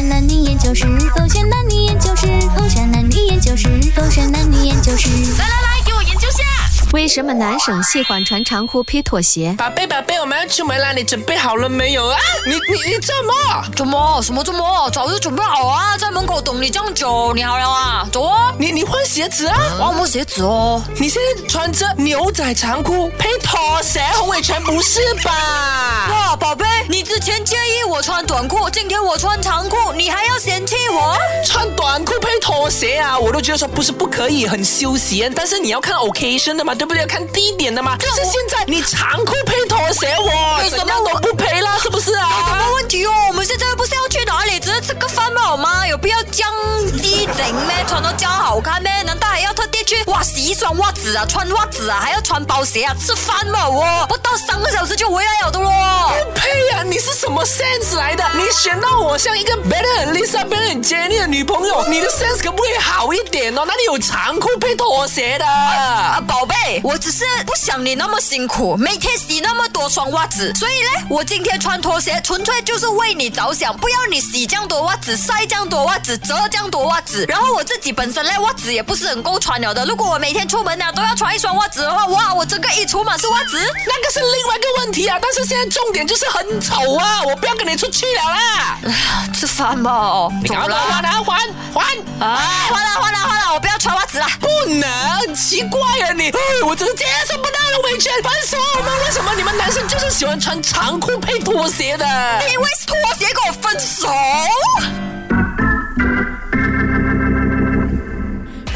山男女研究室，狗选男女研究室，狗选男女研究室，狗选男女研究室。来来来，给我研究下。为什么男生喜欢穿长裤配拖鞋？宝贝宝贝，我们要出门了，你准备好了没有啊？你你你怎么？怎么？什么怎么？早就准备好啊，在门口等你这么久，你好了啊，走啊！你你换鞋子啊？换我鞋子哦。你现在穿着牛仔长裤配拖鞋，洪伟全不是吧？哇，宝贝，你之前介意我穿短裤，今天我穿长鞋啊，我都觉得说不是不可以，很休闲，但是你要看 occasion 的嘛，对不对？要看地点的嘛。但是现在你长裤配拖鞋，我为什么都不配啦，是不是啊有什啊？么问题哦？我们现在又不是要去哪里，只是吃个饭嘛，好吗？有必要这样低整咩？穿到这样好看咩？难道还要特哇洗一双袜子啊，穿袜子啊，还要穿包鞋啊，吃饭嘛？我不到三个小时就回来了的咯。配呀、你是什么 sense 来的？你选到我像一个 better 很 Lisa、better Jenny 的女朋友，你的 sense 可不可以好一点哦？哪里有长裤配拖鞋的？啊，宝贝，我只是不想你那么辛苦，每天洗那么多双袜子，所以呢，我今天穿拖鞋，纯粹就是为你着想，不要你洗这样多袜子，晒这样多袜子，折这样多袜子。然后我自己本身呢，袜子也不是很够穿了的。如果我每天出门呢都要穿一双袜子的话，哇，我整个一出门是袜子。那个是另外一个问题啊，但是现在重点就是很丑啊！我不要跟你出去了啦！吃饭吧，哦，你赶快走了还啊，还还！啊，换了换了换了，我不要穿袜子了。不能，很奇怪啊你！哎，我真是接受不到了，委屈，烦死我了！为什么你们男生就是喜欢穿长裤配拖鞋的？因为拖鞋跟我分手。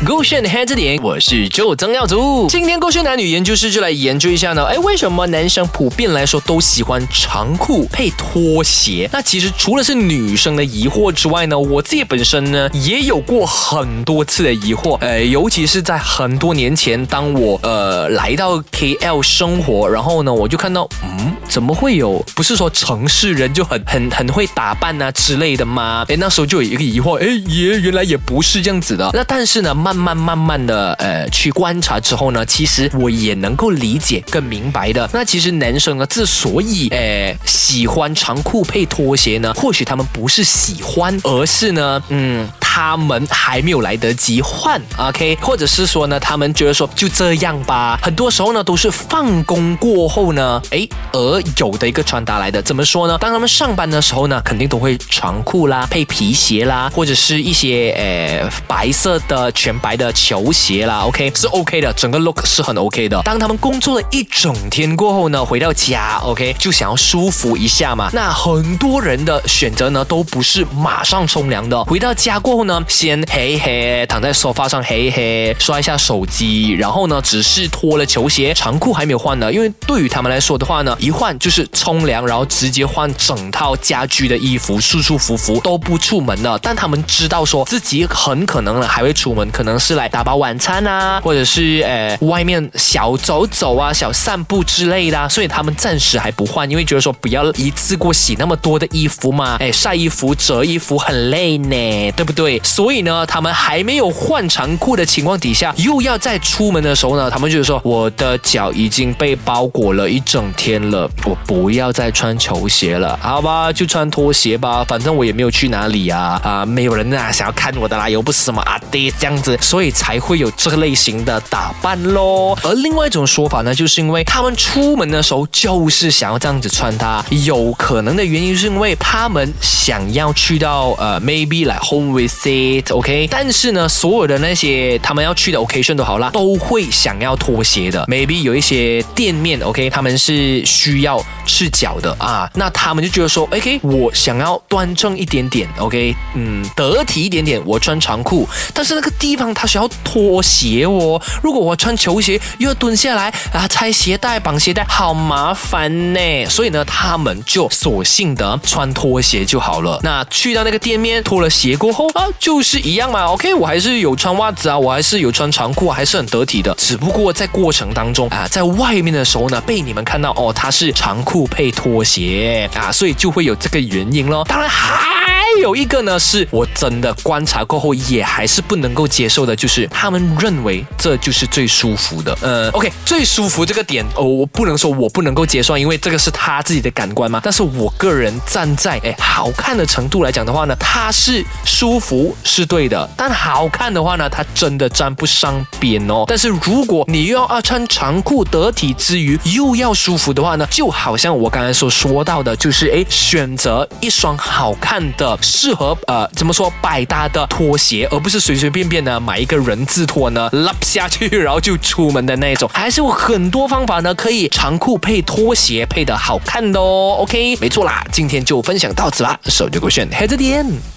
勾选黑字点，我是周曾耀祖。今天勾选男女研究室就来研究一下呢，哎，为什么男生普遍来说都喜欢长裤配拖鞋？那其实除了是女生的疑惑之外呢，我自己本身呢也有过很多次的疑惑，呃，尤其是在很多年前，当我呃来到 KL 生活，然后呢，我就看到，嗯，怎么会有？不是说城市人就很很很会打扮啊之类的吗？哎，那时候就有一个疑惑，哎，也原来也不是这样子的。那但是呢，慢慢慢慢慢的呃去观察之后呢，其实我也能够理解更明白的。那其实男生呢，之所以呃喜欢长裤配拖鞋呢，或许他们不是喜欢，而是呢，嗯。他们还没有来得及换，OK，或者是说呢，他们觉得说就这样吧。很多时候呢，都是放工过后呢，诶，而有的一个穿搭来的。怎么说呢？当他们上班的时候呢，肯定都会长裤啦，配皮鞋啦，或者是一些呃白色的全白的球鞋啦，OK，是 OK 的，整个 look 是很 OK 的。当他们工作了一整天过后呢，回到家，OK，就想要舒服一下嘛。那很多人的选择呢，都不是马上冲凉的，回到家过后呢，先嘿嘿，躺在沙发上嘿嘿，刷一下手机，然后呢，只是脱了球鞋，长裤还没有换呢，因为对于他们来说的话呢，一换就是冲凉，然后直接换整套家居的衣服，舒舒服服都不出门了。但他们知道说自己很可能呢还会出门，可能是来打包晚餐啊，或者是呃外面小走走啊、小散步之类的、啊，所以他们暂时还不换，因为觉得说不要一次过洗那么多的衣服嘛，哎，晒衣服、折衣服很累呢，对不对？所以呢，他们还没有换长裤的情况底下，又要再出门的时候呢，他们就是说我的脚已经被包裹了一整天了，我不要再穿球鞋了，好吧，就穿拖鞋吧，反正我也没有去哪里啊啊，没有人啊想要看我的啦，又不是什么阿爹这样子，所以才会有这个类型的打扮咯。而另外一种说法呢，就是因为他们出门的时候就是想要这样子穿它，有可能的原因是因为他们想要去到呃 maybe 来 home with visit，OK，、但是呢，所有的那些他们要去的 occasion 都好啦，都会想要拖鞋的，maybe 有一些店面 OK，他们是需要赤脚的啊，那他们就觉得说，OK，我想要端正一点点，OK，嗯，得体一点点，我穿长裤，但是那个地方它需要拖鞋哦，如果我穿球鞋又要蹲下来啊，拆鞋带、绑鞋带，好麻烦呢，所以呢，他们就索性的穿拖鞋就好了。那去到那个店面脱了鞋过后啊，就是一样嘛，OK，我还是有穿袜子啊，我还是有穿长裤，还是很得体的，只不过在过程当中啊，在外面的时候呢，被你们看到哦，他是长裤配拖鞋。啊，所以就会有这个原因咯。当然还有一个呢，是我真的观察过后也还是不能够接受的，就是他们认为这就是最舒服的。呃，OK，最舒服这个点哦，我不能说我不能够接受，因为这个是他自己的感官嘛。但是我个人站在哎好看的程度来讲的话呢，它是舒服是对的，但好看的话呢，它真的沾不上边哦。但是如果你又要啊穿长裤得体之余又要舒服的话呢，就好像我刚才所说到的，就是哎选择一双好看的、适合呃怎么说百搭的拖鞋，而不是随随便便的买一个人字拖呢，拉下去然后就出门的那种。还是有很多方法呢，可以长裤配拖鞋配的好看的哦。OK，没错啦，今天就分享到此啦，手机勾选黑着点。